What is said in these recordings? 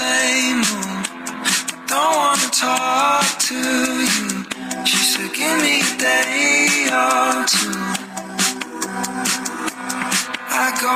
LA mood. Don't wanna talk to you. She said, give me a day or two. I go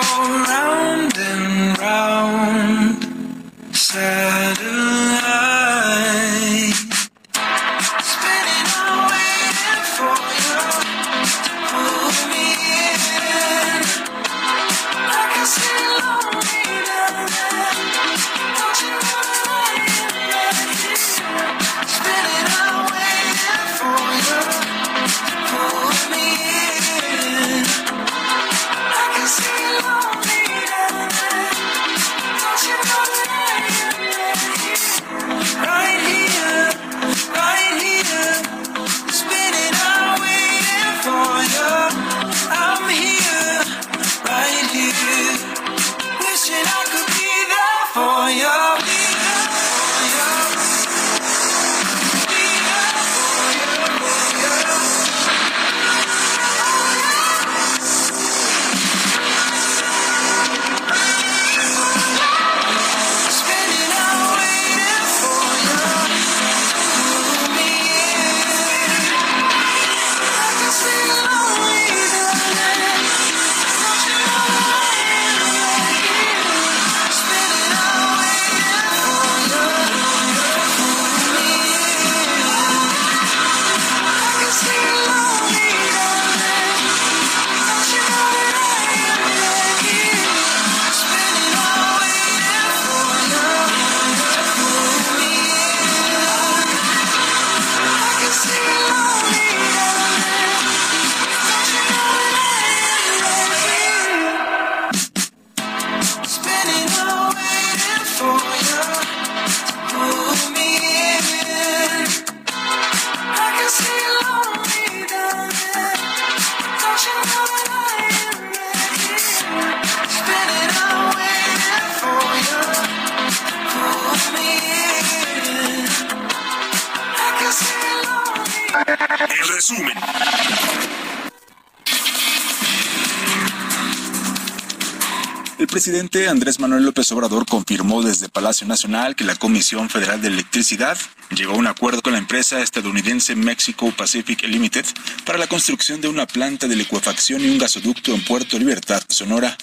López Obrador confirmó desde Palacio Nacional que la Comisión Federal de Electricidad llegó a un acuerdo con la empresa estadounidense Mexico Pacific Limited para la construcción de una planta de licuefacción y un gasoducto en Puerto Libertad, Sonora.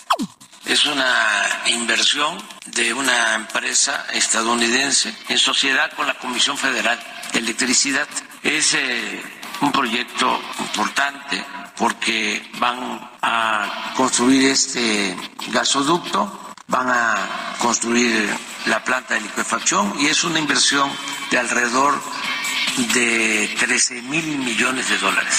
Es una inversión de una empresa estadounidense en sociedad con la Comisión Federal de Electricidad. Es eh, un proyecto importante porque van a construir este gasoducto, van a construir la planta de liquefacción y es una inversión de alrededor de 13 mil millones de dólares.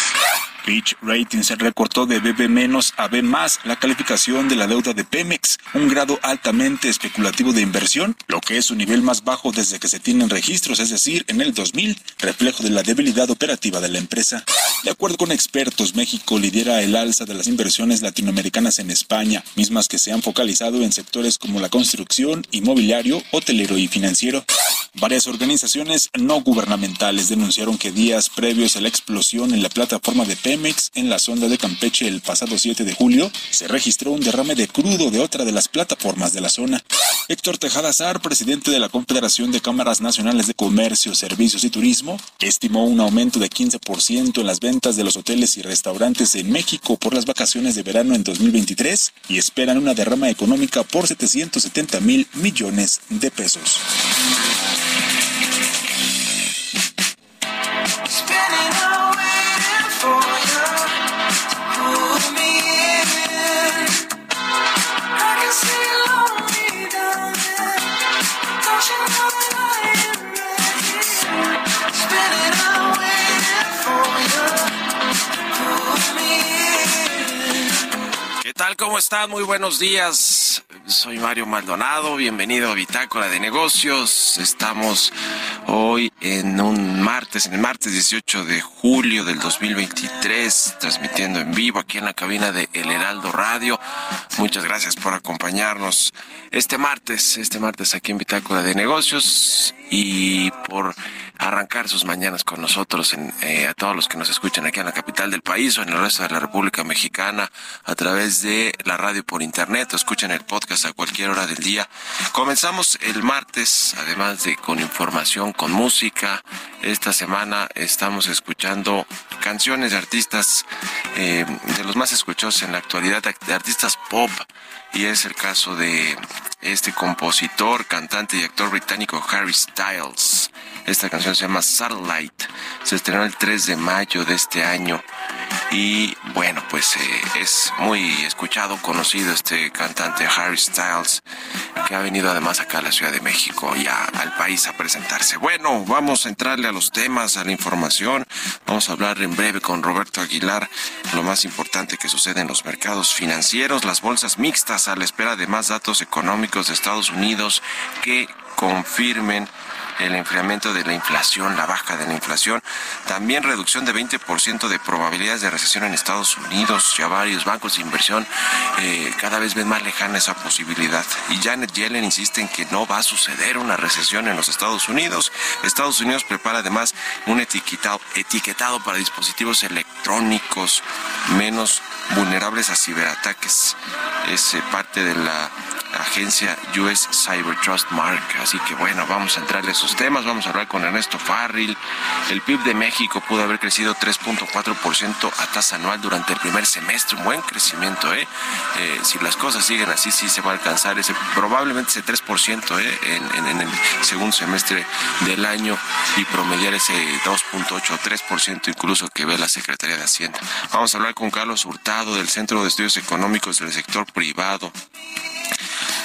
Fitch Ratings recortó de BB- a B la calificación de la deuda de Pemex, un grado altamente especulativo de inversión, lo que es su nivel más bajo desde que se tienen registros, es decir, en el 2000, reflejo de la debilidad operativa de la empresa. De acuerdo con expertos, México lidera el alza de las inversiones latinoamericanas en España, mismas que se han focalizado en sectores como la construcción, inmobiliario, hotelero y financiero. Varias organizaciones no gubernamentales denunciaron que días previos a la explosión en la plataforma de Pemex en la sonda de Campeche el pasado 7 de julio, se registró un derrame de crudo de otra de las plataformas de la zona. Héctor Tejada Sar, presidente de la Confederación de Cámaras Nacionales de Comercio, Servicios y Turismo, estimó un aumento de 15% en las ventas de los hoteles y restaurantes en México por las vacaciones de verano en 2023 y esperan una derrama económica por 770 mil millones de pesos. Tal? ¿Cómo están? Muy buenos días. Soy Mario Maldonado. Bienvenido a Bitácora de Negocios. Estamos hoy en un martes, en el martes 18 de julio del 2023, transmitiendo en vivo aquí en la cabina de El Heraldo Radio. Muchas gracias por acompañarnos este martes, este martes aquí en Bitácora de Negocios y por arrancar sus mañanas con nosotros, en, eh, a todos los que nos escuchan aquí en la capital del país o en el resto de la República Mexicana a través de la radio por internet o escuchan el podcast a cualquier hora del día. Comenzamos el martes, además de con información, con música. Esta semana estamos escuchando canciones de artistas eh, de los más escuchados en la actualidad, de artistas pop y es el caso de este compositor, cantante y actor británico Harry Styles. Esta canción se llama Satellite. Se estrenó el 3 de mayo de este año. Y bueno, pues eh, es muy escuchado, conocido este cantante Harry Styles, que ha venido además acá a la Ciudad de México y a- al país a presentarse. Bueno, vamos a entrarle a los temas, a la información. Vamos a hablar en breve con Roberto Aguilar lo más importante que sucede en los mercados financieros, las bolsas mixtas a la espera de más datos económicos de Estados Unidos que confirmen el enfriamiento de la inflación, la baja de la inflación, también reducción de 20% de probabilidades de recesión en Estados Unidos. Ya varios bancos de inversión eh, cada vez ven más lejana esa posibilidad. Y Janet Yellen insiste en que no va a suceder una recesión en los Estados Unidos. Estados Unidos prepara además un etiquetado, etiquetado para dispositivos electrónicos menos vulnerables a ciberataques. Es eh, parte de la agencia US Cyber Trust Mark. Así que bueno, vamos a entrarle temas. Vamos a hablar con Ernesto Farril. El PIB de México pudo haber crecido 3.4% a tasa anual durante el primer semestre. Un buen crecimiento, ¿eh? Eh, Si las cosas siguen así, sí se va a alcanzar ese probablemente ese 3% ¿eh? en- en el segundo semestre del año y promediar ese 2.8 o 3% incluso que ve la Secretaría de Hacienda. Vamos a hablar con Carlos Hurtado del Centro de Estudios Económicos del Sector Privado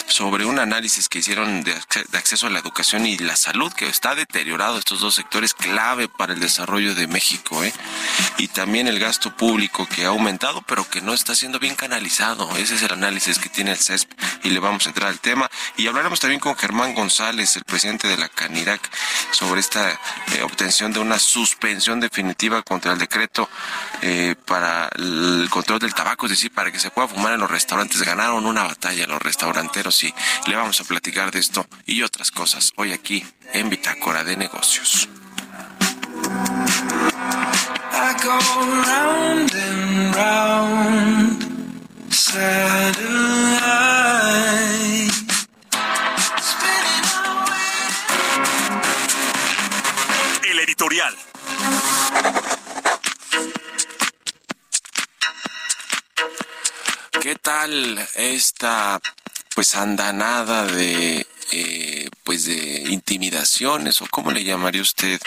sobre un análisis que hicieron de, acce- de acceso a la educación y la salud, que está deteriorado estos dos sectores clave para el desarrollo de México, ¿eh? y también el gasto público que ha aumentado, pero que no está siendo bien canalizado. Ese es el análisis que tiene el CESP y le vamos a entrar al tema. Y hablaremos también con Germán González, el presidente de la CANIRAC, sobre esta eh, obtención de una suspensión definitiva contra el decreto eh, para el control del tabaco, es decir, para que se pueda fumar en los restaurantes. Ganaron una batalla los restauranteros y le vamos a platicar de esto y otras cosas hoy aquí en Bitácora de Negocios. I go round and round, satellite. Spinning away. El editorial. ¿Qué tal esta pues andanada de eh, pues de intimidaciones o cómo le llamaría usted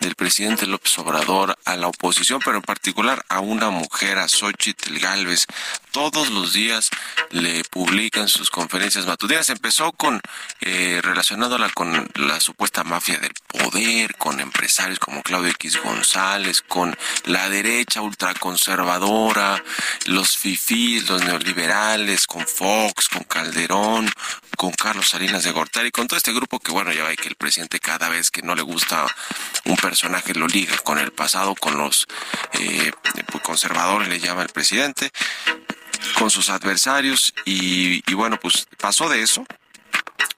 del presidente López Obrador a la oposición, pero en particular a una mujer, a Xochitl Galvez. Todos los días le publican sus conferencias matutinas. Empezó con eh, relacionado con la supuesta mafia del poder, con empresarios como Claudio X González, con la derecha ultraconservadora, los fifís, los neoliberales, con Fox, con Calderón, con Carlos Salinas de Gortari, con todo este grupo que, bueno, ya ve que el presidente cada vez que no le gusta un personaje lo liga con el pasado, con los eh, pues, conservadores, le llama el presidente, con sus adversarios, y, y bueno, pues pasó de eso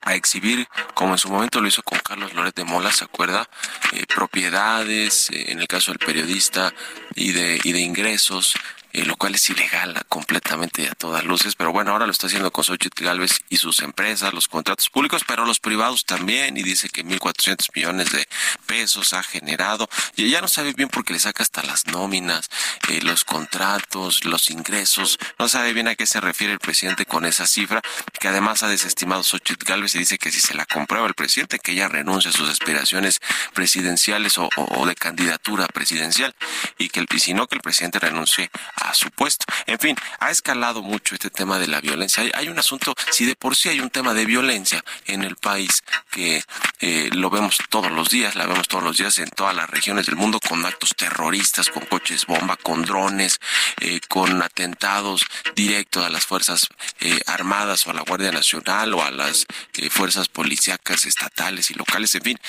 a exhibir, como en su momento lo hizo con Carlos Loret de Mola, ¿se acuerda? Eh, propiedades, eh, en el caso del periodista, y de, y de ingresos, eh, lo cual es ilegal completamente a todas luces, pero bueno, ahora lo está haciendo con Xochitl Galvez y sus empresas, los contratos públicos, pero los privados también, y dice que 1.400 millones de pesos ha generado, y ya no sabe bien porque le saca hasta las nóminas, eh, los contratos, los ingresos, no sabe bien a qué se refiere el presidente con esa cifra, que además ha desestimado Xochitl Galvez y dice que si se la comprueba el presidente, que ella renuncia a sus aspiraciones presidenciales o, de candidatura presidencial, y que el, y si no, que el presidente renuncie a su puesto. En fin, ha escalado mucho este tema de la violencia. Hay, un asunto, si de por sí hay un tema de violencia en el país que eh, lo vemos todos los días, la vemos todos los días en todas las regiones del mundo con actos terroristas, con coches bomba, con drones, eh, con atentados directos a las fuerzas eh, armadas o a la Guardia Nacional o a las fuerzas policíacas estatales y locales, en fin.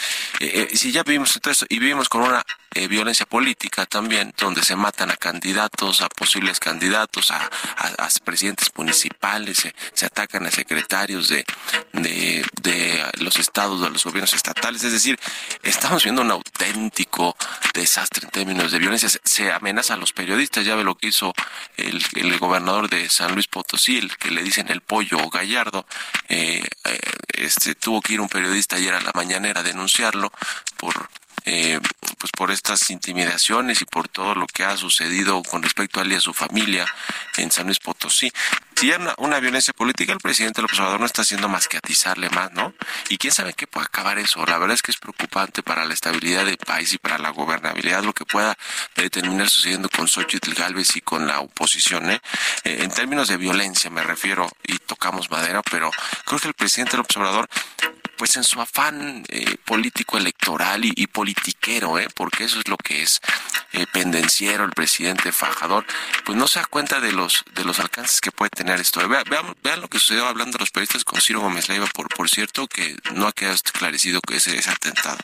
si ya vivimos todo eso y vivimos con una violencia política también, donde se matan a candidatos, a posibles candidatos, a, presidentes municipales, se, atacan a secretarios de, de, los estados, de los gobiernos estatales. Es decir, estamos viendo un auténtico desastre en términos de violencia. Se, amenaza a los periodistas. Ya ve lo que hizo el, el, gobernador de San Luis Potosí, el que le dicen el pollo gallardo. Eh, eh, este, tuvo que ir un periodista ayer a la mañanera a denunciarlo por eh, pues por estas intimidaciones y por todo lo que ha sucedido con respecto a él y a su familia en San Luis Potosí. Si hay una, violencia política, el presidente López Obrador no está haciendo más que atizarle más, ¿no? Y quién sabe qué puede acabar eso. La verdad es que es preocupante para la estabilidad del país y para la gobernabilidad lo que pueda terminar sucediendo con Xochitl Galvez y con la oposición, ¿eh? ¿eh? En términos de violencia me refiero, y tocamos madera, pero creo que el presidente López Obrador pues en su afán eh, político electoral y, politiquero, ¿eh? porque eso es lo que es eh, pendenciero el presidente fajador, pues no se da cuenta de los de los alcances que puede tener esto. Vean, vean, lo que sucedió hablando de los periodistas con Ciro Gómez Leiva, por, por cierto, que no ha quedado esclarecido que ese es atentado.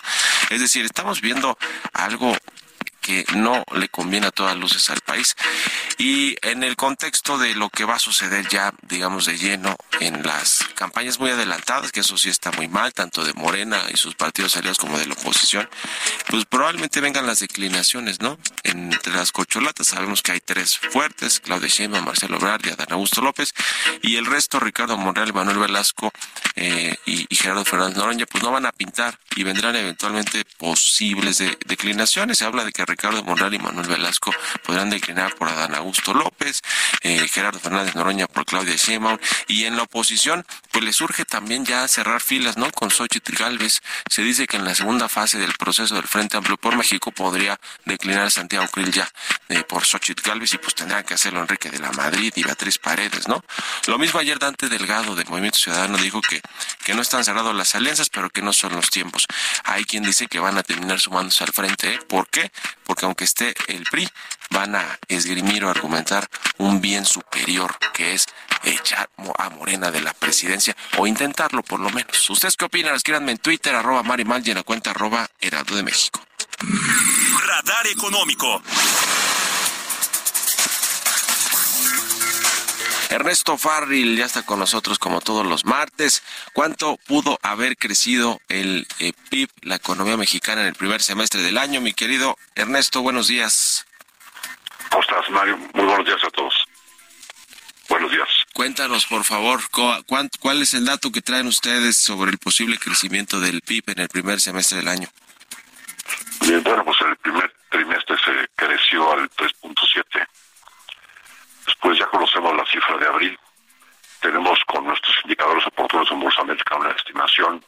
Es decir, estamos viendo algo que no le conviene a todas luces al país. Y en el contexto de lo que va a suceder ya, digamos, de lleno en las campañas muy adelantadas, que eso sí está muy mal, tanto de Morena y sus partidos aliados como de la oposición, pues probablemente vengan las declinaciones, ¿no? Entre las cocholatas sabemos que hay tres fuertes, Claudia Sheinbaum, Marcelo Obrador y Adán Augusto López, y el resto, Ricardo Monreal, Manuel Velasco eh, y, Gerardo Fernández Noroña, pues no van a pintar y vendrán eventualmente posibles declinaciones. Se habla de que Ricardo Monreal y Manuel Velasco podrán declinar por Adán Augusto López, eh, Gerardo Fernández Noroña por Claudia Sheinbaum y en la oposición pues le surge también ya cerrar filas, ¿no? Con Xochitl Galvez. Se dice que en la segunda fase del proceso del Frente Amplio por México podría declinar Santiago Krill ya eh, por Xochitl Galvez y pues tendrán que hacerlo Enrique de la Madrid y Beatriz Paredes, ¿no? Lo mismo ayer Dante Delgado de Movimiento Ciudadano dijo que, que no están cerradas las alianzas, pero que no son los tiempos. Hay quien dice que van a terminar sumándose al frente. ¿eh? ¿Por qué? Porque aunque esté el PRI, van a esgrimir o argumentar un bien superior, que es echar a Morena de la presidencia, o intentarlo por lo menos. ¿Ustedes qué opinan? Escríbanme en Twitter, arroba Marimal y en la cuenta arroba Heraldo de México. Radar Económico. Ernesto Farril ya está con nosotros como todos los martes. ¿Cuánto pudo haber crecido el eh, PIB, la economía mexicana en el primer semestre del año? Mi querido Ernesto, buenos días. ¿Cómo estás, Mario? Muy buenos días a todos. Buenos días. Cuéntanos, por favor, ¿cuál es el dato que traen ustedes sobre el posible crecimiento del PIB en el primer semestre del año? Bien, bueno, pues el primer trimestre se creció al 3.7 Después ya conocemos la cifra de abril. Tenemos con nuestros indicadores oportunos en Bolsa Métrica una estimación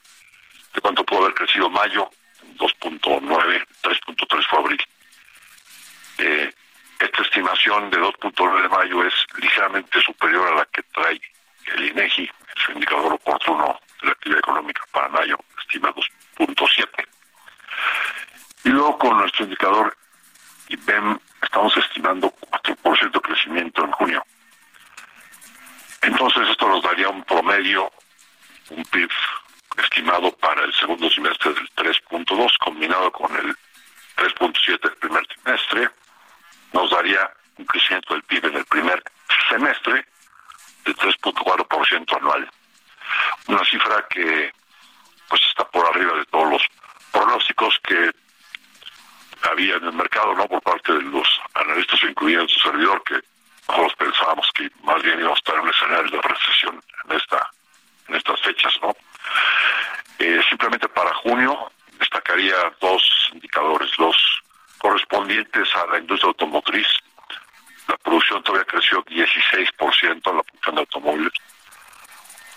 de cuánto pudo haber crecido mayo, 2.9, 3.3 fue abril. Eh, esta estimación de 2.9 de mayo es ligeramente superior a la que trae el INEGI, su indicador oportuno de la actividad económica para mayo, estima 2.7. Y luego con nuestro indicador IBEM estamos estimando 4% de crecimiento en junio. Entonces esto nos daría un promedio, un PIB estimado para el segundo semestre del 3.2 combinado con el 3.7 del primer trimestre, nos daría un crecimiento del PIB en el primer semestre de 3.4% anual. Una cifra que pues está por arriba de todos los pronósticos que había en el mercado, ¿no? Por parte de los analistas, incluyendo su servidor, que todos pensábamos que más bien íbamos a estar en un escenario de recesión en esta en estas fechas, ¿no? Eh, simplemente para junio destacaría dos indicadores, los correspondientes a la industria automotriz. La producción todavía creció 16% en la producción de automóviles.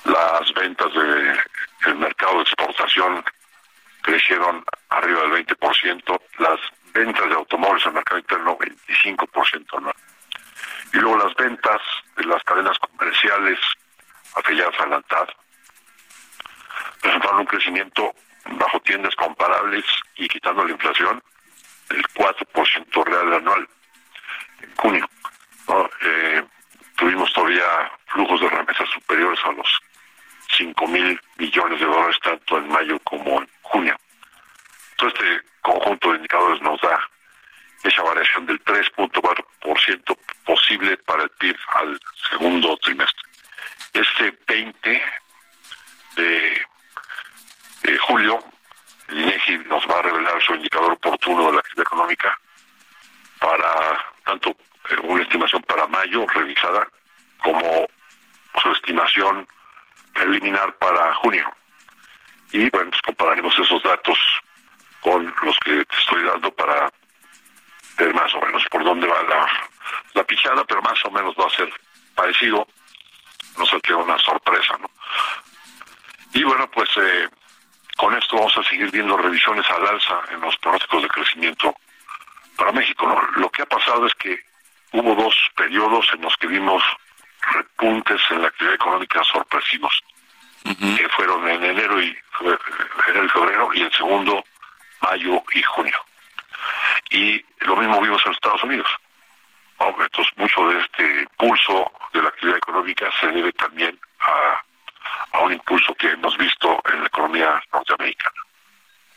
Las ventas del el mercado de exportación crecieron arriba del 20%, las ventas de automóviles el mercado interno 25% anual. Y luego las ventas de las cadenas comerciales afiliadas a la ANTAD presentaron un crecimiento bajo tiendas comparables y quitando la inflación del 4% real anual en junio. Eh, tuvimos todavía flujos de remesas superiores a los 5 mil millones de dólares tanto en mayo como en junio. Todo este conjunto de indicadores nos da esa variación del 3.4% posible para el PIB al segundo trimestre. Este 20 de, julio, el INEGI nos va a revelar su indicador oportuno de la actividad económica para tanto eh, una estimación para mayo revisada como su estimación preliminar para junio. Y bueno, pues compararemos esos datos con los que te estoy dando para ver más o menos por dónde va la, la pichada, pero más o menos va a ser parecido, no sé qué una sorpresa, ¿no? Y bueno, pues eh, con esto vamos a seguir viendo revisiones al alza en los pronósticos de crecimiento para México, ¿no? Lo que ha pasado es que hubo dos periodos en los que vimos repuntes en la actividad económica sorpresivos, que fueron en enero y, enero y febrero, y el segundo, mayo y junio. Y lo mismo vimos en Estados Unidos. Entonces, mucho de este impulso de la actividad económica se debe también a, a un impulso que hemos visto en la economía norteamericana.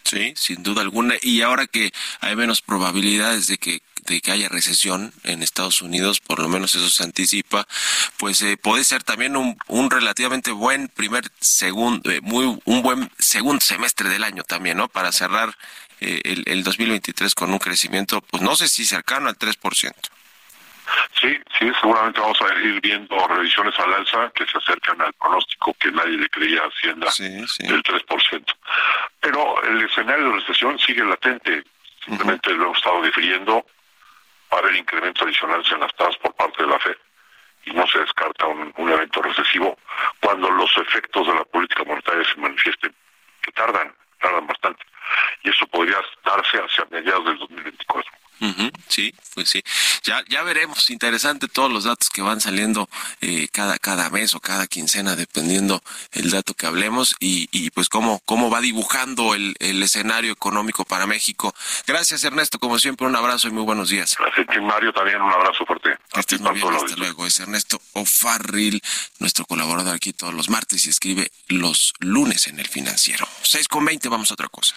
Sí, sin duda alguna. Y ahora que hay menos probabilidades de que de que haya recesión en Estados Unidos, por lo menos eso se anticipa, pues eh, puede ser también un, un relativamente buen primer segundo, eh, muy un buen segundo semestre del año también, ¿no? Para cerrar eh, el, el 2023 con un crecimiento, pues no sé si cercano al 3%. Sí, sí, seguramente vamos a ir viendo revisiones al alza que se acercan al pronóstico que nadie le creía a Hacienda del 3%. Pero el escenario de recesión sigue latente, simplemente lo hemos estado difiriendo, va a haber incrementos adicionales en las tasas por parte de la FED y no se descarta un, un evento recesivo cuando los efectos de la política monetaria se manifiesten, que tardan, tardan bastante. Y eso podría darse hacia mediados del 2024. Sí, pues sí. Ya, ya veremos. Interesante todos los datos que van saliendo eh, cada, cada mes o cada quincena, dependiendo el dato que hablemos y, y pues cómo, cómo va dibujando el, el escenario económico para México. Gracias, Ernesto. Como siempre, un abrazo y muy buenos días. Gracias, Mario, también un abrazo fuerte. Que estés muy bien, hasta luego. Es Ernesto O'Farrill, nuestro colaborador aquí todos los martes y escribe los lunes en el financiero. 6 con 20, vamos a otra cosa.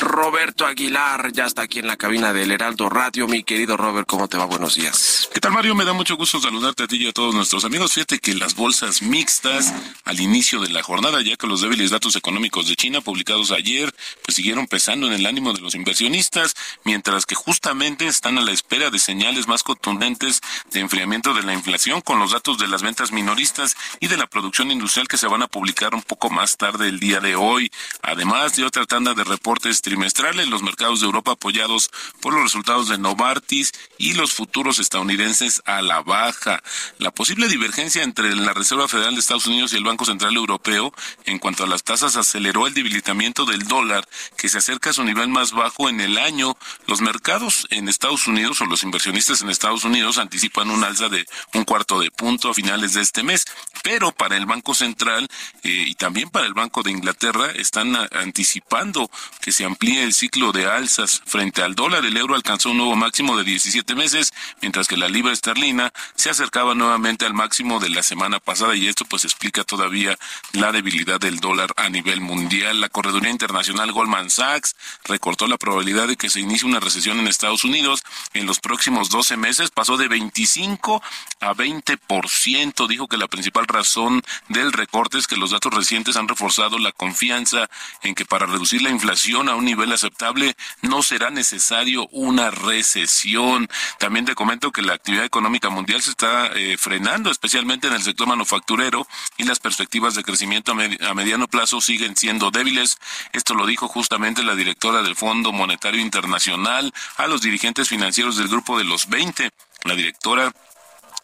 Roberto Aguilar ya está aquí en la cabina del Heraldo Radio. Mi querido Robert, ¿cómo te va? Buenos días. ¿Qué tal, Mario? Me da mucho gusto saludarte a ti y a todos nuestros amigos. Fíjate que las bolsas mixtas al inicio de la jornada, ya que los débiles datos económicos de China publicados ayer, pues siguieron pesando en el ánimo de los inversionistas, mientras que justamente están a la espera de señales más contundentes de enfriamiento de la inflación con los datos de las ventas minoristas y de la producción industrial que se van a publicar un poco más tarde el día de hoy, además de otra tanda de reportes trimestrales, los mercados de Europa apoyados por los resultados de Novartis y los futuros estadounidenses a la baja. La posible divergencia entre la Reserva Federal de Estados Unidos y el Banco Central Europeo en cuanto a las tasas aceleró el debilitamiento del dólar que se acerca a su nivel más bajo en el año. Los mercados en Estados Unidos o los inversionistas en Estados Unidos anticipan un alza de un cuarto de punto a finales de este mes, pero para el Banco Central eh, y también para el Banco de Inglaterra están anticipando que se amplíe el ciclo de alzas frente al dólar. El euro alcanzó un nuevo máximo de 17 meses, mientras que la libra esterlina se acercaba nuevamente al máximo de la semana pasada y esto pues explica todavía la debilidad del dólar a nivel mundial. La correduría internacional Goldman Sachs recortó la probabilidad de que se inicie una recesión en Estados Unidos en los próximos 12 meses, pasó de 25 a 20%. Dijo que la principal razón del recorte es que los datos recientes han reforzado la confianza en que para reducir la inflación a un nivel aceptable no será necesario una recesión. También te comento que la actividad económica mundial se está eh, frenando, especialmente en el sector manufacturero, y las perspectivas de crecimiento a, a mediano plazo siguen siendo débiles. Esto lo dijo justamente la directora del Fondo Monetario Internacional a los dirigentes financieros del grupo de los 20. La directora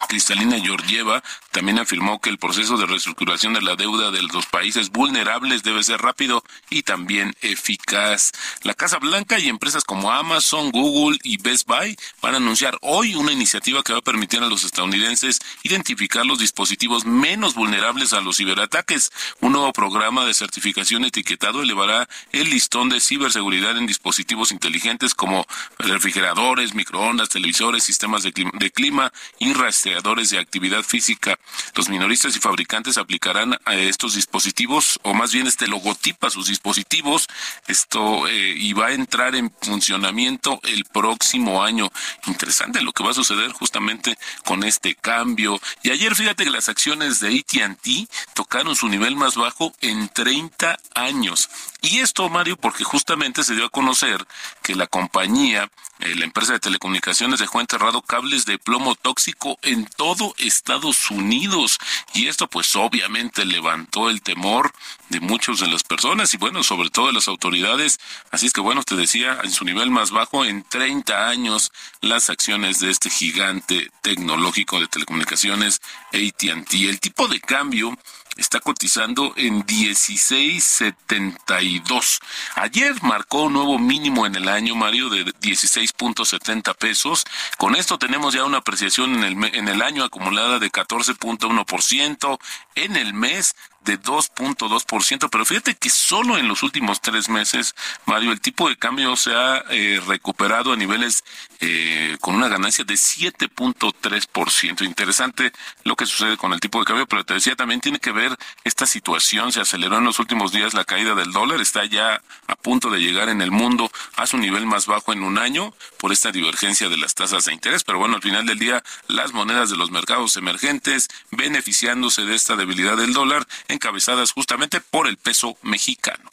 Cristalina Georgieva también afirmó que el proceso de reestructuración de la deuda de los países vulnerables debe ser rápido y también eficaz. La Casa Blanca y empresas como Amazon, Google y Best Buy van a anunciar hoy una iniciativa que va a permitir a los estadounidenses identificar los dispositivos menos vulnerables a los ciberataques. Un nuevo programa de certificación etiquetado elevará el listón de ciberseguridad en dispositivos inteligentes como refrigeradores, microondas, televisores, sistemas de clima, y rastreadores de actividad física. Los minoristas y fabricantes aplicarán a estos dispositivos, o más bien este logotipo a sus dispositivos, esto eh, y va a entrar en funcionamiento el próximo año. Interesante lo que va a suceder justamente con este cambio. Y ayer fíjate que las acciones de AT&T tocaron su nivel más bajo en 30 años. Y esto, Mario, porque justamente se dio a conocer que la compañía, eh, la empresa de telecomunicaciones, dejó enterrado cables de plomo tóxico en todo Estados Unidos. Y esto, pues, obviamente levantó el temor de muchas de las personas y, bueno, sobre todo de las autoridades. Así es que, bueno, te decía, en su nivel más bajo en 30 años, las acciones de este gigante tecnológico de telecomunicaciones, ATT. El tipo de cambio está cotizando en 16.72. Ayer marcó un nuevo mínimo en el año, Mario, de 16.70 pesos. Con esto tenemos ya una apreciación en el, en el año acumulada de 14.1%, en el mes de 2.2%, pero fíjate que solo en los últimos tres meses, Mario, el tipo de cambio se ha eh, recuperado a niveles eh, con una ganancia de 7.3%. Interesante lo que sucede con el tipo de cambio, pero te decía, también tiene que ver esta situación, se aceleró en los últimos días la caída del dólar, está ya a punto de llegar en el mundo a su nivel más bajo en un año por esta divergencia de las tasas de interés, pero bueno, al final del día las monedas de los mercados emergentes beneficiándose de esta debilidad del dólar encabezadas justamente por el peso mexicano.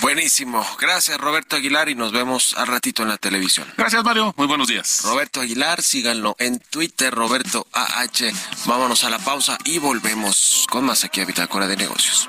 Buenísimo. Gracias, Roberto Aguilar, y nos vemos al ratito en la televisión. Gracias, Mario. Muy buenos días. Roberto Aguilar, síganlo en Twitter, Roberto AH. Vámonos a la pausa y volvemos con más aquí a Bitácora de Negocios.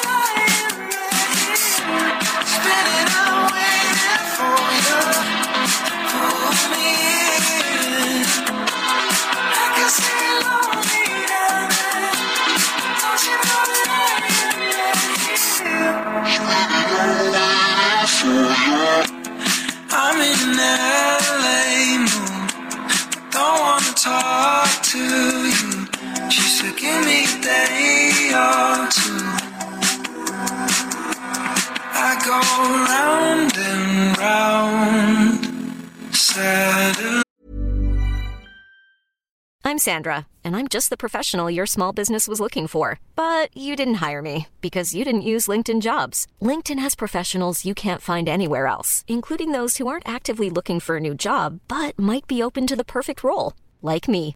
I'm Sandra, and I'm just the professional your small business was looking for. But you didn't hire me because you didn't use LinkedIn jobs. LinkedIn has professionals you can't find anywhere else, including those who aren't actively looking for a new job but might be open to the perfect role, like me.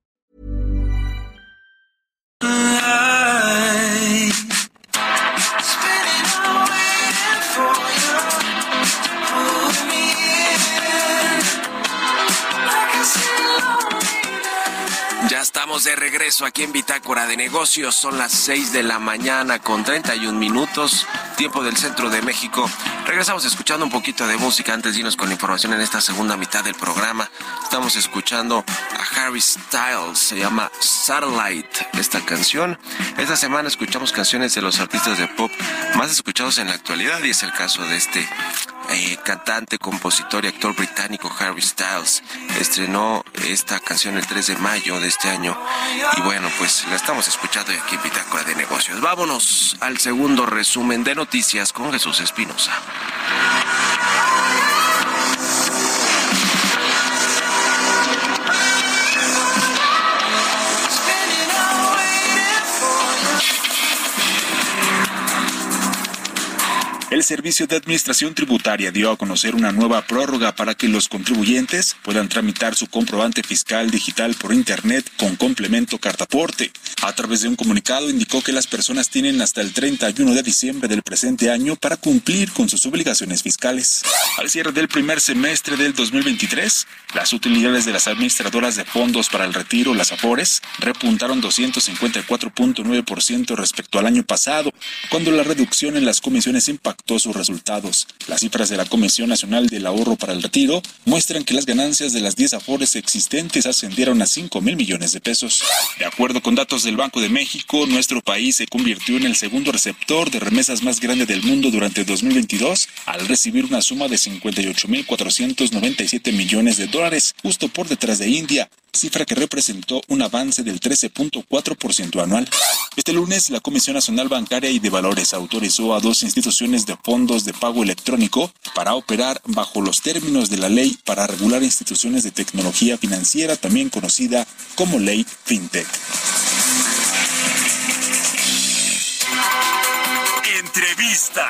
De regreso aquí en Bitácora de Negocios. Son las 6 de la mañana con 31 minutos, tiempo del centro de México. Regresamos escuchando un poquito de música antes de con información en esta segunda mitad del programa. Estamos escuchando a Harry Styles, se llama Satellite esta canción. Esta semana escuchamos canciones de los artistas de pop más escuchados en la actualidad y es el caso de este eh, cantante, compositor y actor británico Harry Styles. Estrenó esta canción el 3 de mayo de este año y bueno, pues la estamos escuchando aquí en Bitácora de Negocios. Vámonos al segundo resumen de noticias con Jesús Espinosa. El Servicio de Administración Tributaria dio a conocer una nueva prórroga para que los contribuyentes puedan tramitar su comprobante fiscal digital por Internet con complemento cartaporte. A través de un comunicado indicó que las personas tienen hasta el 31 de diciembre del presente año para cumplir con sus obligaciones fiscales. Al cierre del primer semestre del 2023, las utilidades de las administradoras de fondos para el retiro, las AFORES, repuntaron 254.9% respecto al año pasado, cuando la reducción en las comisiones impactó sus resultados. Las cifras de la Comisión Nacional del Ahorro para el Retiro muestran que las ganancias de las 10 AFORES existentes ascendieron a 5 mil millones de pesos. De acuerdo con datos del Banco de México, nuestro país se convirtió en el segundo receptor de remesas más grande del mundo durante 2022 al recibir una suma de 58.497 millones de dólares, justo por detrás de India, cifra que representó un avance del 13.4% anual. Este lunes, la Comisión Nacional Bancaria y de Valores autorizó a dos instituciones de fondos de pago electrónico para operar bajo los términos de la ley para regular instituciones de tecnología financiera, también conocida como ley FinTech. Entrevista.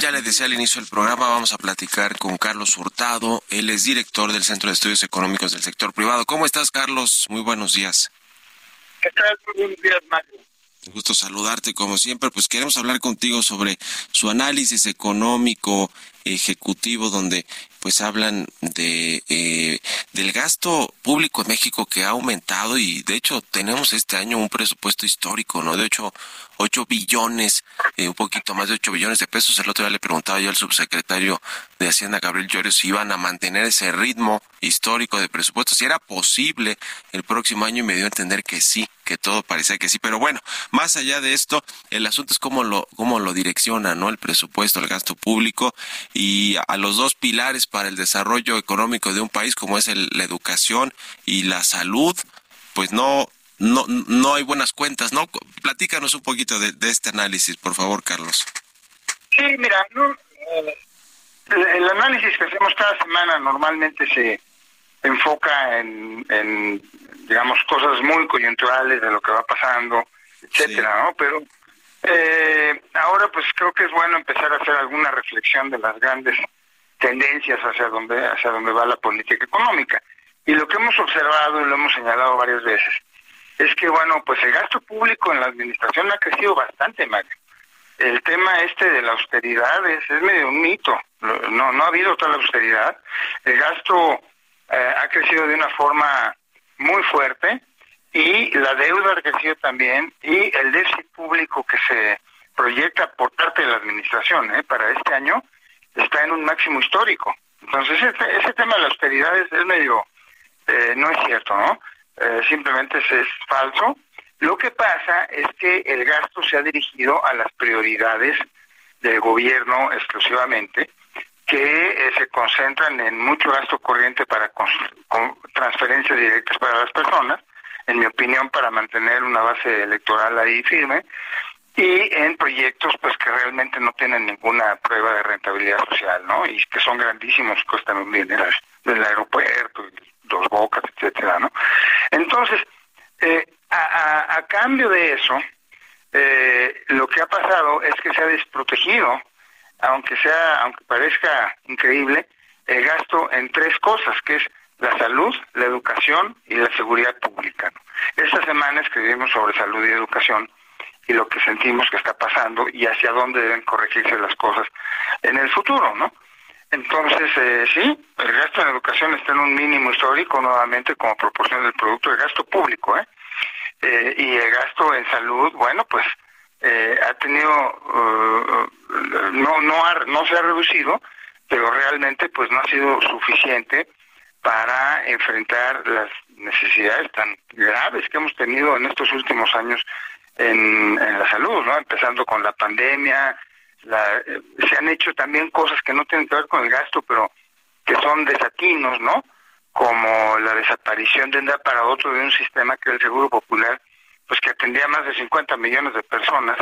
Ya les decía al inicio del programa, vamos a platicar con Carlos Hurtado. Él es director del Centro de Estudios Económicos del Sector Privado. ¿Cómo estás, Carlos? Muy buenos días. ¿Qué tal? Muy buenos días, Mario. Un gusto saludarte como siempre. Pues queremos hablar contigo sobre su análisis económico ejecutivo donde pues hablan de eh, del gasto público en México que ha aumentado y de hecho tenemos este año un presupuesto histórico, ¿no? De hecho, 8 billones, eh, un poquito más de 8 billones de pesos. El otro día le preguntaba yo al subsecretario de Hacienda, Gabriel Llorio, si iban a mantener ese ritmo histórico de presupuesto, si era posible el próximo año y me dio a entender que sí, que todo parecía que sí. Pero bueno, más allá de esto, el asunto es cómo lo, cómo lo direcciona, ¿no? El presupuesto, el gasto público y a los dos pilares para el desarrollo económico de un país como es el- la educación y la salud, pues no, no, no hay buenas cuentas, ¿no? Platícanos un poquito de, de este análisis, por favor, Carlos. Sí, mira, no, eh, el, análisis que hacemos cada semana normalmente se enfoca en, en, digamos, cosas muy coyunturales de lo que va pasando, etcétera, ¿no? Pero eh, ahora pues creo que es bueno empezar a hacer alguna reflexión de las grandes tendencias hacia donde hacia donde va la política económica. Y lo que hemos observado y lo hemos señalado varias veces es que bueno, pues el gasto público en la administración ha crecido bastante, Mario. el tema este de la austeridad es, es medio un mito. No, no ha habido tal austeridad. El gasto eh, ha crecido de una forma muy fuerte y la deuda ha crecido también y el déficit público que se proyecta por parte de la administración ¿eh? para este año está en un máximo histórico. Entonces ese, ese tema de la austeridad es, es medio, eh, no es cierto, ¿no? Eh, simplemente es, falso. Lo que pasa es que el gasto se ha dirigido a las prioridades del gobierno exclusivamente, que eh, se concentran en mucho gasto corriente para con transferencias directas para las personas, en mi opinión, para mantener una base electoral ahí firme, y en proyectos pues que realmente no tienen ninguna prueba de rentabilidad social, ¿no? Y que son grandísimos, cuestan un dinero del aeropuerto, y dos bocas, etcétera, ¿no? Entonces, eh, a, a- cambio de eso, eh, lo que ha pasado es que se ha desprotegido, aunque sea, aunque parezca increíble, el gasto en tres cosas, que es la salud, la educación y la seguridad pública. ¿no? Esta semana escribimos sobre salud y educación y lo que sentimos que está pasando y hacia dónde deben corregirse las cosas en el futuro, ¿no? Entonces, eh, sí, el gasto en educación está en un mínimo histórico nuevamente como proporción del producto del gasto público, ¿eh? Eh, y el gasto en salud, bueno, pues eh, ha tenido, eh, no, no, ha- no se ha reducido, pero realmente pues no ha sido suficiente para enfrentar las necesidades tan graves que hemos tenido en estos últimos años en, en la salud, ¿no? Empezando con la pandemia, la, eh, se han hecho también cosas que no tienen que ver con el gasto, pero que son desatinos, ¿no? Como la desaparición de un día para otro de un sistema que era el Seguro Popular, pues que atendía a más de 50 millones de personas,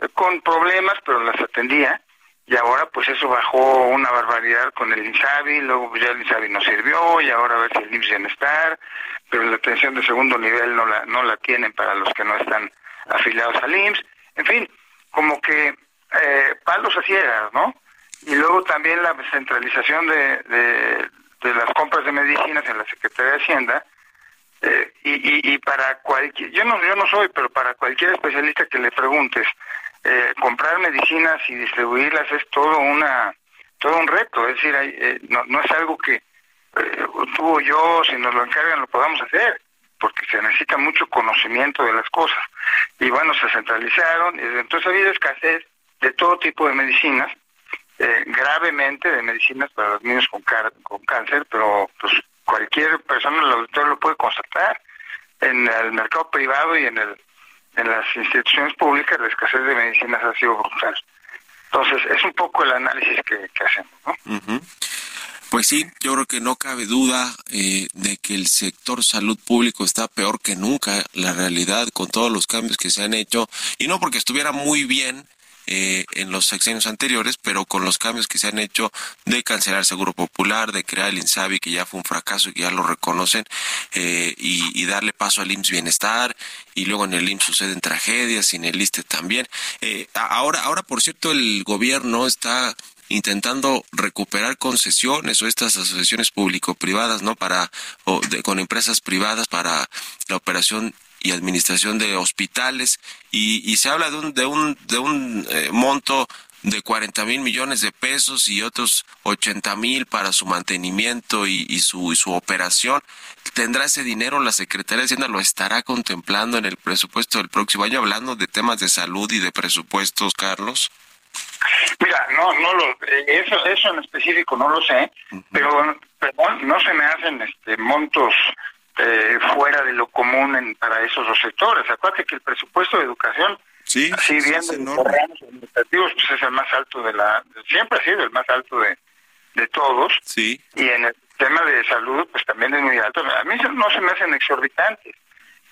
eh, con problemas, pero las atendía, y ahora pues eso bajó una barbaridad con el INSABI, luego pues, ya el INSABI no sirvió, y ahora a ver si el IMSS Bienestar, pero la atención de segundo nivel no la, no la tienen para los que no están afiliados al IMSS, en fin, como que eh, palos a ciegas, ¿no? Y luego también la centralización de, de, las compras de medicinas en la Secretaría de Hacienda, eh, y, y, para cualquier, yo no, yo no soy, pero para cualquier especialista que le preguntes, eh, comprar medicinas y distribuirlas es todo una, todo un reto, es decir, hay, eh, no, no es algo que eh, tú o yo, si nos lo encargan, lo podamos hacer, porque se necesita mucho conocimiento de las cosas. Y bueno, se centralizaron, y entonces ha habido escasez de todo tipo de medicinas, eh, gravemente de medicinas para los niños con, cáncer, pero pues cualquier persona en el auditorio lo puede constatar. En el mercado privado y en el en las instituciones públicas la escasez de medicinas ha sido brutal. Entonces, es un poco el análisis que, que hacemos, ¿no? Pues sí, yo creo que no cabe duda eh, de que el sector salud público está peor que nunca, la realidad, con todos los cambios que se han hecho, y no porque estuviera muy bien eh, en los sexenios anteriores, pero con los cambios que se han hecho de cancelar el Seguro Popular, de crear el INSABI, que ya fue un fracaso y que ya lo reconocen, eh, y, darle paso al IMSS Bienestar, y luego en el IMSS suceden tragedias, y en el ISTE también. Eh, ahora, ahora, por cierto, el gobierno está intentando recuperar concesiones o estas asociaciones público-privadas, ¿no? Para, o de- con empresas privadas para la operación y administración de hospitales y, y se habla de un, de un, de un eh, monto de 40 mil millones de pesos y otros 80 mil para su mantenimiento y, y su, y su operación. ¿Tendrá ese dinero la Secretaría de Hacienda? ¿Lo estará contemplando en el presupuesto del próximo año? Hablando de temas de salud y de presupuestos, Carlos. Mira, no, no lo, eh, eso, eso en específico no lo sé, pero perdón, no se me hacen este montos eh, fuera de lo común en, para esos dos sectores. Acuérdate que el presupuesto de educación, Sí, si bien es de los administrativos, pues es el más alto de la, siempre ha sido el más alto de, de todos, Sí. y en el tema de salud, pues también es muy alto. A mí no se me hacen exorbitantes.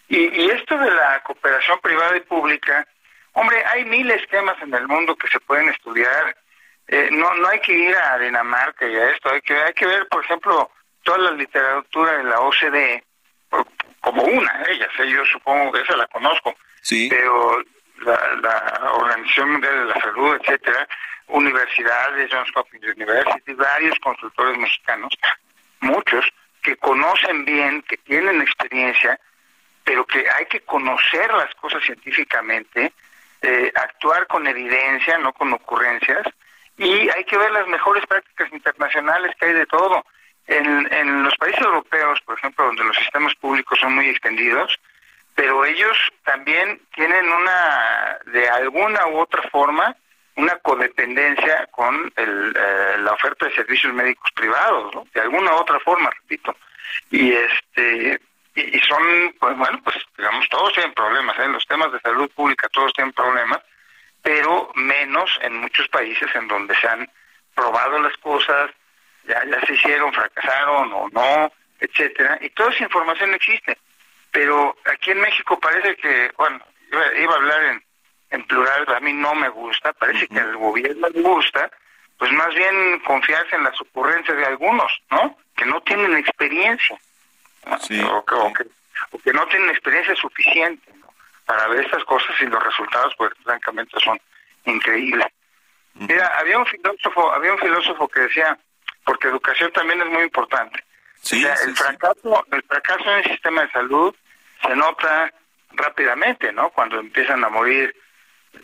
Y, y esto de la cooperación privada y pública, hombre, hay mil esquemas en el mundo que se pueden estudiar. Eh, no, no hay que ir a Dinamarca y a esto, hay que, hay que ver, por ejemplo, toda la literatura de la OCDE, como una de ellas, ¿eh? yo supongo que esa la conozco, Sí. pero la, la Organización Mundial de la Salud, etcétera, universidades, Johns Hopkins University, varios consultores mexicanos, muchos que conocen bien, que tienen experiencia, pero que hay que conocer las cosas científicamente eh, actuar con evidencia, no con ocurrencias, y hay que ver las mejores prácticas internacionales que hay de todo. En, en los países europeos, por ejemplo, donde los sistemas públicos son muy extendidos, pero ellos también tienen una, de alguna u otra forma, una codependencia con el, eh, la oferta de servicios médicos privados, de alguna u otra forma, repito. Y este y, son, pues bueno, pues digamos, todos tienen problemas, ¿eh? en los temas de salud pública todos tienen problemas, pero menos en muchos países en donde se han probado las cosas, ya, ya se hicieron, fracasaron o no, etcétera, y toda esa información existe. Pero aquí en México parece que, bueno, iba, iba a hablar en, en plural, a mí no me gusta, parece que al gobierno le gusta, pues más bien confiarse en las ocurrencias de algunos, ¿no? Que no tienen experiencia, ¿no? o, que, o que- o que no tienen experiencia suficiente ¿no? para ver estas cosas y los resultados, pues francamente son increíbles. Mira, había un filósofo, había un filósofo que decía, porque educación también es muy importante. Sí, o sea, sí, el sí. fracaso, el fracaso en el sistema de salud se nota rápidamente, ¿no? Cuando empiezan a morir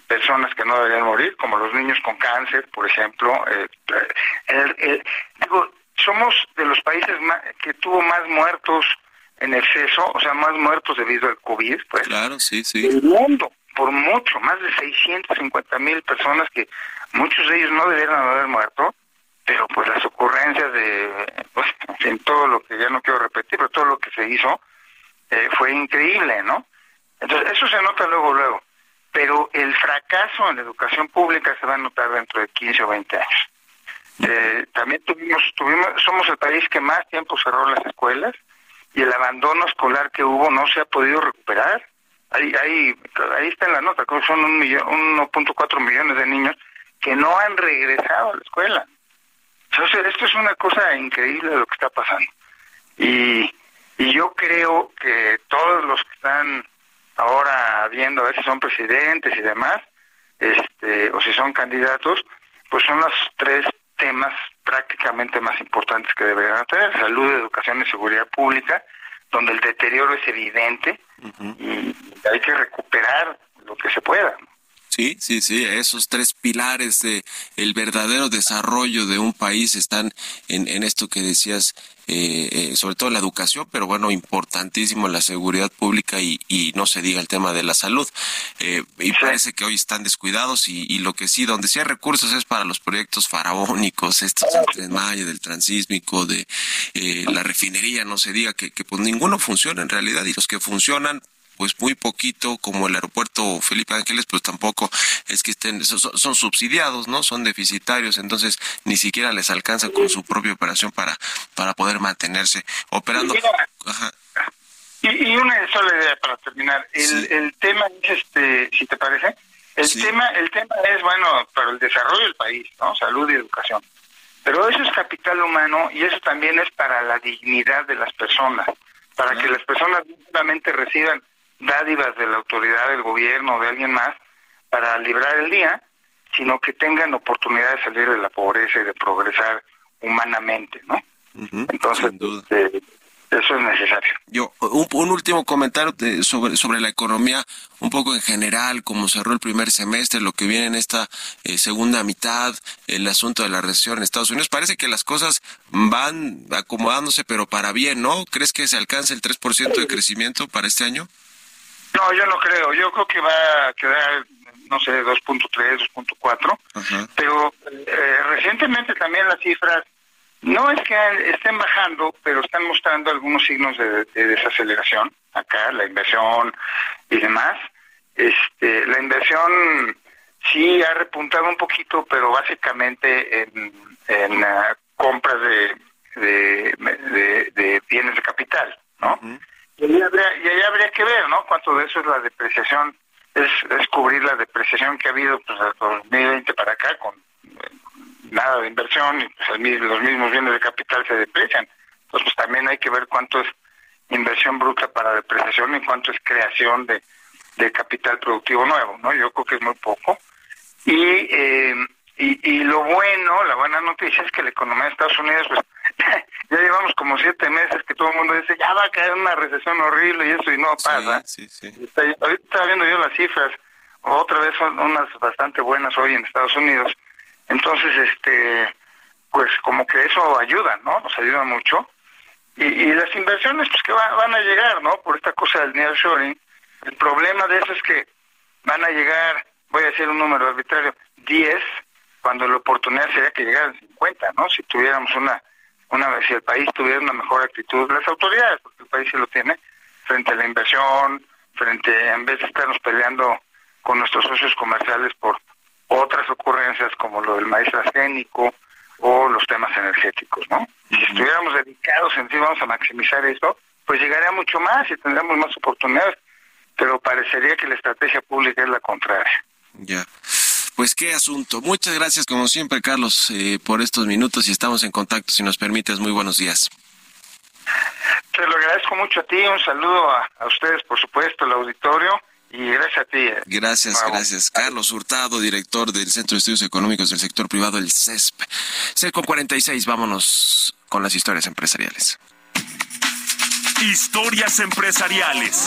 personas que no deberían morir, como los niños con cáncer, por ejemplo. eh, el- el- digo, somos de los países ma- que tuvo más muertos en exceso, o sea, más muertos debido al COVID, pues, Claro, sí, sí. del mundo, por mucho, más de 650 mil personas que muchos de ellos no debieran haber muerto, pero pues las ocurrencias de, pues, en todo lo que ya no quiero repetir, pero todo lo que se hizo eh, fue increíble, ¿no? Entonces, eso se nota luego, luego. Pero el fracaso en la educación pública se va a notar dentro de 15 o 20 años. Eh, también tuvimos, tuvimos, somos el país que más tiempo cerró las escuelas y el abandono escolar que hubo no se ha podido recuperar. Ahí, ahí, ahí está en la nota, creo que son un millón, 1.4 millones de niños que no han regresado a la escuela. Entonces, esto es una cosa increíble lo que está pasando. Y, y yo creo que todos los que están ahora viendo a ver si son presidentes y demás, este, o si son candidatos, pues son los tres temas prácticamente más importantes que deberían tener, salud, educación y seguridad pública, donde el deterioro es evidente y hay que recuperar lo que se pueda. Sí, sí, sí, esos tres pilares de el verdadero desarrollo de un país están en, en esto que decías, eh, eh, sobre todo la educación, pero bueno, importantísimo la seguridad pública y, y no se diga el tema de la salud. Eh, y parece que hoy están descuidados y, y lo que sí, donde sí hay recursos es para los proyectos faraónicos, estos del Tren Maya, del transísmico, de eh, la refinería, no se diga que, que pues ninguno funciona en realidad y los que funcionan pues muy poquito, como el aeropuerto Felipe Ángeles, pues tampoco es que estén, son, son subsidiados, ¿no? Son deficitarios, entonces ni siquiera les alcanza con su propia operación para, para poder mantenerse operando. Ajá. Y, y una sola idea para terminar. El, el tema es, este, si te parece, el tema el tema es, bueno, para el desarrollo del país, ¿no? Salud y educación. Pero eso es capital humano y eso también es para la dignidad de las personas, para que las personas no solamente reciban dádivas de la autoridad del gobierno o de alguien más para librar el día, sino que tengan oportunidad de salir de la pobreza y de progresar humanamente, ¿no? Entonces, este, eso es necesario. Yo, un, un último comentario de- sobre, sobre la economía, un poco en general, como cerró el primer semestre, lo que viene en esta eh, segunda mitad, el asunto de la recesión en Estados Unidos. Parece que las cosas van acomodándose, pero para bien, ¿no? ¿Crees que se alcance el 3% de crecimiento para este año? No, yo no creo. Yo creo que va a quedar, no sé, 2.3, 2.4. Pero eh, recientemente también las cifras no es que estén bajando, pero están mostrando algunos signos de, de desaceleración. Acá la inversión y demás. Este, la inversión sí ha repuntado un poquito, pero básicamente en, en ah, compras de, de, de- de bienes de capital, ¿no? Y ahí, habría, y ahí habría que ver, ¿no? Cuánto de eso es la depreciación, es, es cubrir la depreciación que ha habido pues, desde 2020 para acá, con eh, nada de inversión y pues, los mismos bienes de capital se deprecian. Entonces, pues también hay que ver cuánto es inversión bruta para depreciación y cuánto es creación de, de capital productivo nuevo, ¿no? Yo creo que es muy poco. Y, eh, y, y lo bueno, la buena noticia es que la economía de Estados Unidos, pues ya llevamos como siete meses que todo el mundo dice, ya va a caer una recesión horrible y eso, y no pasa. Sí, sí. Está- ahorita estaba viendo yo las cifras, otra vez son unas bastante buenas hoy en Estados Unidos. Entonces, este, pues como que eso ayuda, ¿no? Nos ayuda mucho. Y, y las inversiones, pues que va- van a llegar, ¿no? Por esta cosa del nearshoring. El problema de eso es que van a llegar, voy a decir un número arbitrario, 10, cuando la oportunidad sería que llegaran 50, ¿no? Si tuviéramos una, una si el país tuviera una mejor actitud, las autoridades, porque el país sí lo tiene, frente a la inversión, frente, en vez de estarnos peleando con nuestros socios comerciales por otras ocurrencias como lo del maíz transgénico o los temas energéticos, ¿no? Si estuviéramos dedicados en sí, vamos a maximizar esto, pues llegaría mucho más y tendríamos más oportunidades, pero parecería que la estrategia pública es la contraria. Ya. Pues qué asunto. Muchas gracias, como siempre, Carlos, eh, por estos minutos y estamos en contacto. Si nos permites, muy buenos días. Te lo agradezco mucho a ti, un saludo a, a ustedes, por supuesto, al auditorio, y gracias a ti. eh. Gracias, gracias. Carlos Hurtado, director del Centro de Estudios Económicos del Sector Privado, el CESP. 6 con 46, vámonos con las historias empresariales. Historias empresariales.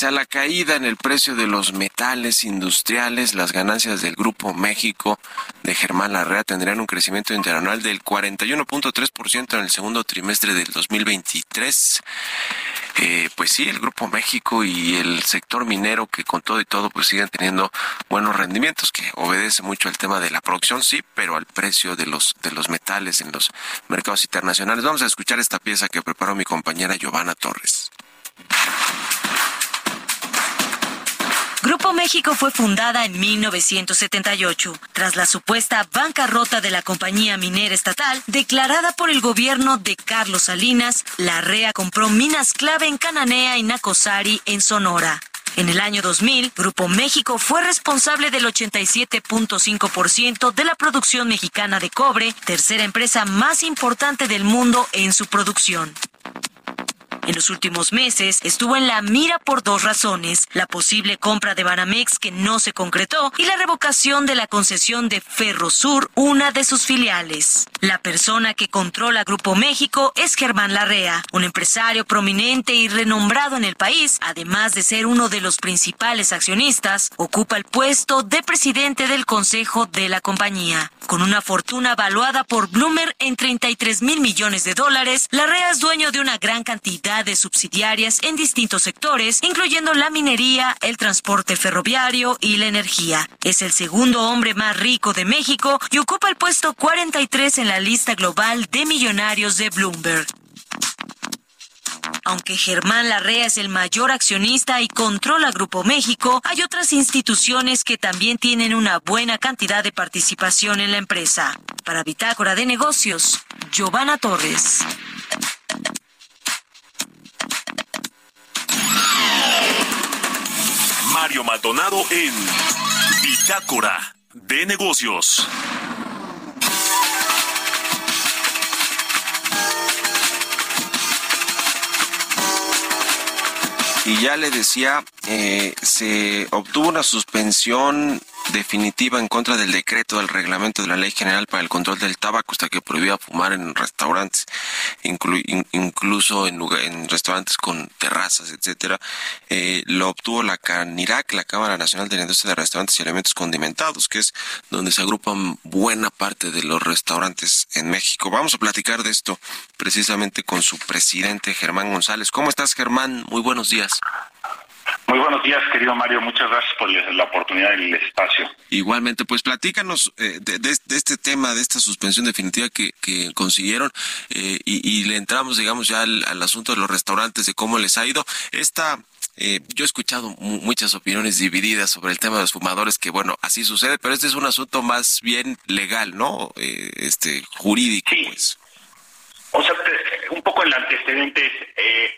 Pese a la caída en el precio de los metales industriales, las ganancias del Grupo México de Germán Larrea tendrían un crecimiento interanual del 41.3% en el segundo trimestre del 2023. Eh, pues sí, el Grupo México y el sector minero que con todo y todo pues siguen teniendo buenos rendimientos, que obedece mucho al tema de la producción, sí, pero al precio de los, de los metales en los mercados internacionales. Vamos a escuchar esta pieza que preparó mi compañera Giovanna Torres. Grupo México fue fundada en 1978, tras la supuesta bancarrota de la compañía minera estatal declarada por el gobierno de Carlos Salinas. La REA compró minas clave en Cananea y Nacosari, en Sonora. En el año 2000, Grupo México fue responsable del 87.5% de la producción mexicana de cobre, tercera empresa más importante del mundo en su producción. En los últimos meses estuvo en la mira por dos razones, la posible compra de Banamex que no se concretó y la revocación de la concesión de Ferrosur, una de sus filiales. La persona que controla Grupo México es Germán Larrea, un empresario prominente y renombrado en el país, además de ser uno de los principales accionistas, ocupa el puesto de presidente del consejo de la compañía. Con una fortuna valuada por Bloomer en 33 mil millones de dólares, Larrea es dueño de una gran cantidad de subsidiarias en distintos sectores, incluyendo la minería, el transporte ferroviario y la energía. Es el segundo hombre más rico de México y ocupa el puesto 43 en la lista global de millonarios de Bloomberg. Aunque Germán Larrea es el mayor accionista y controla Grupo México, hay otras instituciones que también tienen una buena cantidad de participación en la empresa. Para Bitácora de Negocios, Giovanna Torres. Mario Maldonado en Bitácora de Negocios. Y ya le decía, eh, se obtuvo una suspensión definitiva en contra del decreto del reglamento de la Ley General para el Control del Tabaco, hasta que prohibía fumar en restaurantes, inclu- in- incluso en, en restaurantes con terrazas, etcétera. Eh, lo obtuvo la CANIRAC, la Cámara Nacional de la Industria de Restaurantes y Alimentos Condimentados, que es donde se agrupan buena parte de los restaurantes en México. Vamos a platicar de esto precisamente con su presidente Germán González. ¿Cómo estás, Germán? Muy buenos días. Muy buenos días, querido Mario. Muchas gracias por la oportunidad y el espacio. Igualmente, pues platícanos eh, de, de- de este tema, de esta suspensión definitiva que, que consiguieron eh, y, y le entramos, digamos, ya al, al asunto de los restaurantes, de cómo les ha ido. Esta, eh, yo he escuchado mu- muchas opiniones divididas sobre el tema de los fumadores, que bueno, así sucede, pero este es un asunto más bien legal, ¿no? Eh, este, jurídico, pues. O sea, un poco el antecedente es, eh,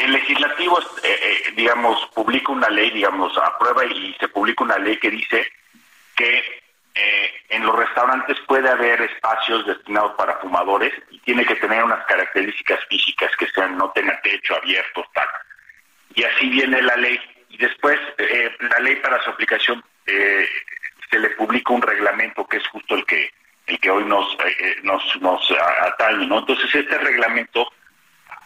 el legislativo, eh, eh, digamos, publica una ley, digamos, aprueba y se publica una ley que dice que eh, en los restaurantes puede haber espacios destinados para fumadores y tiene que tener unas características físicas que sean no tengan techo abierto, tal. Y así viene la ley. Y después, eh, la ley para su aplicación, eh, se le publica un reglamento que es justo el que el que hoy nos eh, eh, nos, nos atañe, ¿no? Entonces, este reglamento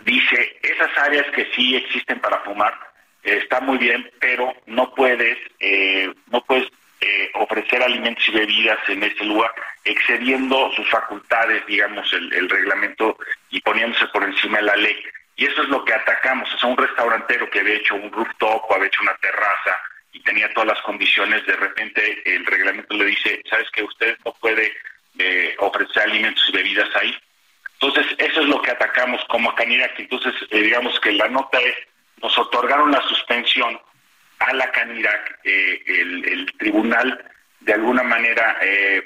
dice esas áreas que sí existen para fumar, está muy bien, pero no puedes, eh, no puedes eh, ofrecer alimentos y bebidas en ese lugar, excediendo sus facultades, digamos, el, el, reglamento y poniéndose por encima de la ley. Y eso es lo que atacamos. O sea, un restaurantero que había hecho un rooftop o había hecho una terraza y tenía todas las condiciones, de repente el reglamento le dice, ¿sabes que usted no puede eh, ofrecer alimentos y bebidas ahí? Entonces, eso es lo que atacamos como Canirac. Entonces, eh, digamos que la nota es, nos otorgaron la suspensión a la Canirac, eh, el, el, tribunal de alguna manera eh,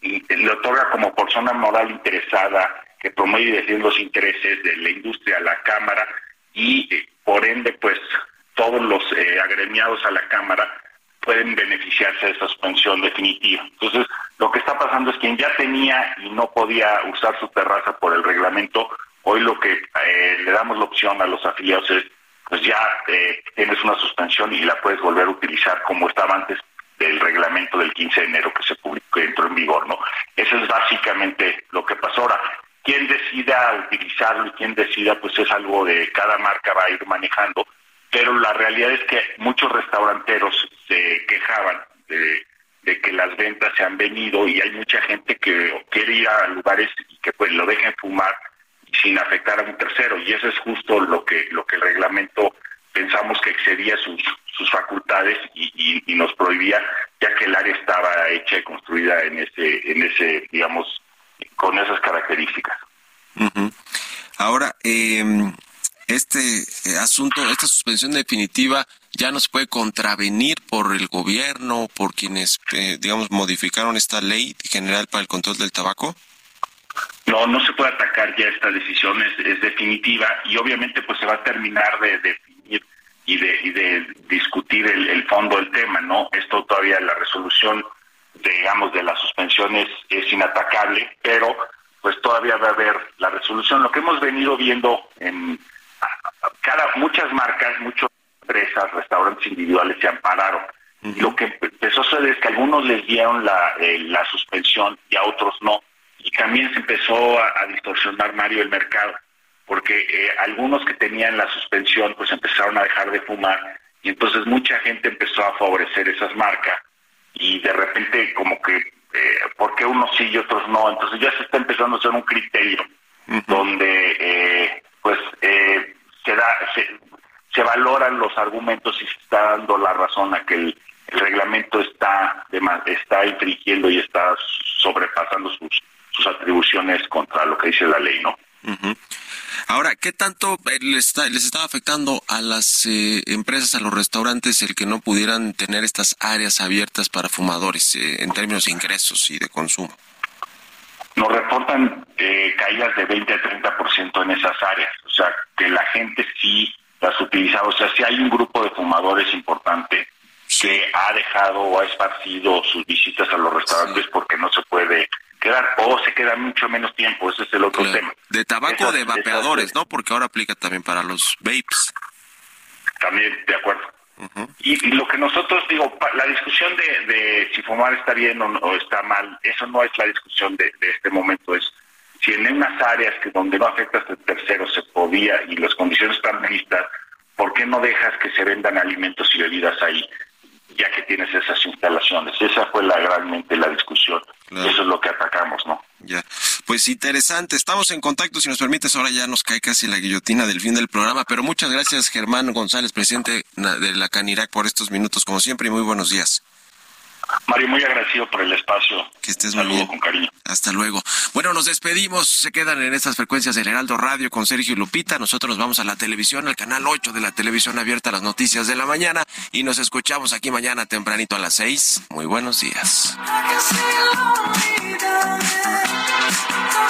le otorga como persona moral interesada que promueve y defiende los intereses de la industria la Cámara y eh, por ende pues todos los agremiados a la Cámara pueden beneficiarse de suspensión definitiva. Entonces, lo que está pasando es quien ya tenía y no podía usar su terraza por el reglamento, hoy lo que eh, le damos la opción a los afiliados es, pues ya eh, tienes una suspensión y la puedes volver a utilizar como estaba antes del reglamento del 15 de enero que se publicó, que entró en vigor, ¿no? Eso es básicamente lo que pasó ahora. Quien decida utilizarlo y quien decida, pues es algo de cada marca va a ir manejando, pero la realidad es que muchos restauranteros se quejaban de, que las ventas se han venido y hay mucha gente que quiere ir a lugares y que pues lo dejen fumar sin afectar a un tercero. Y eso es justo lo que lo que el reglamento pensamos que excedía sus, facultades y, nos prohibía ya que el área estaba hecha y construida en ese en ese digamos con esas características. Ahora eh este asunto, esta suspensión definitiva ya no se puede contravenir por el gobierno, por quienes, eh, digamos, modificaron esta ley general para el control del tabaco? No, no se puede atacar ya esta decisión, es, es definitiva y obviamente pues se va a terminar de definir y de, y de discutir el, el, fondo del tema, ¿no? Esto todavía la resolución, digamos, de la suspensión es, es inatacable, pero pues todavía va a haber la resolución. Lo que hemos venido viendo en cada muchas marcas, muchas empresas, restaurantes individuales se ampararon. Uh -huh. Lo que empezó a suceder es que algunos les dieron la, eh, la suspensión y a otros no. Y también se empezó a, a distorsionar, Mario, el mercado, porque eh, algunos que tenían la suspensión pues empezaron a dejar de fumar y entonces mucha gente empezó a favorecer esas marcas y de repente como que, eh, ¿por qué unos sí y otros no? Entonces ya se está empezando a hacer un criterio uh -huh. donde eh, pues eh, se, da, se, se, valoran los argumentos y se está dando la razón a que el, reglamento está, está infringiendo y está sobrepasando sus, atribuciones contra lo que dice la ley, ¿no? Uh. Ahora, ¿qué tanto les, está, les estaba afectando a las eh, empresas, a los restaurantes, el que no pudieran tener estas áreas abiertas para fumadores eh, en términos de ingresos y de consumo? Nos reportan eh, caídas de 20 a 30% en esas áreas. O sea, que la gente sí las utiliza. O sea, si hay un grupo de fumadores importante que ha dejado o ha esparcido sus visitas a los restaurantes sí. porque no se puede quedar o se queda mucho menos tiempo. Ese es el otro claro. tema. De tabaco de vapeadores, esas, ¿no? Porque ahora aplica también para los vapes. También, de acuerdo. Uh -huh. y, y, lo que nosotros digo, la discusión de, de si fumar está bien o, o, está mal, eso no es la discusión de, de, este momento, es si en unas áreas que donde no afecta a tercero se podía y las condiciones están listas, ¿por qué no dejas que se vendan alimentos y bebidas ahí? ya que tienes esas instalaciones. Esa fue la realmente la discusión. Claro. Eso es lo que atacamos, ¿no? Ya. Pues interesante. Estamos en contacto, si nos permites, ahora ya nos cae casi la guillotina del fin del programa, pero muchas gracias Germán González, presidente de la Canirac, por estos minutos, como siempre, y muy buenos días. Mario, muy agradecido por el espacio. Que estés muy bien. con cariño. Hasta luego. Bueno, nos despedimos. Se quedan en estas frecuencias del Heraldo Radio con Sergio y Lupita. Nosotros nos vamos a la televisión, al canal 8 de la televisión abierta a las noticias de la mañana. Y nos escuchamos aquí mañana tempranito a las 6. Muy buenos días.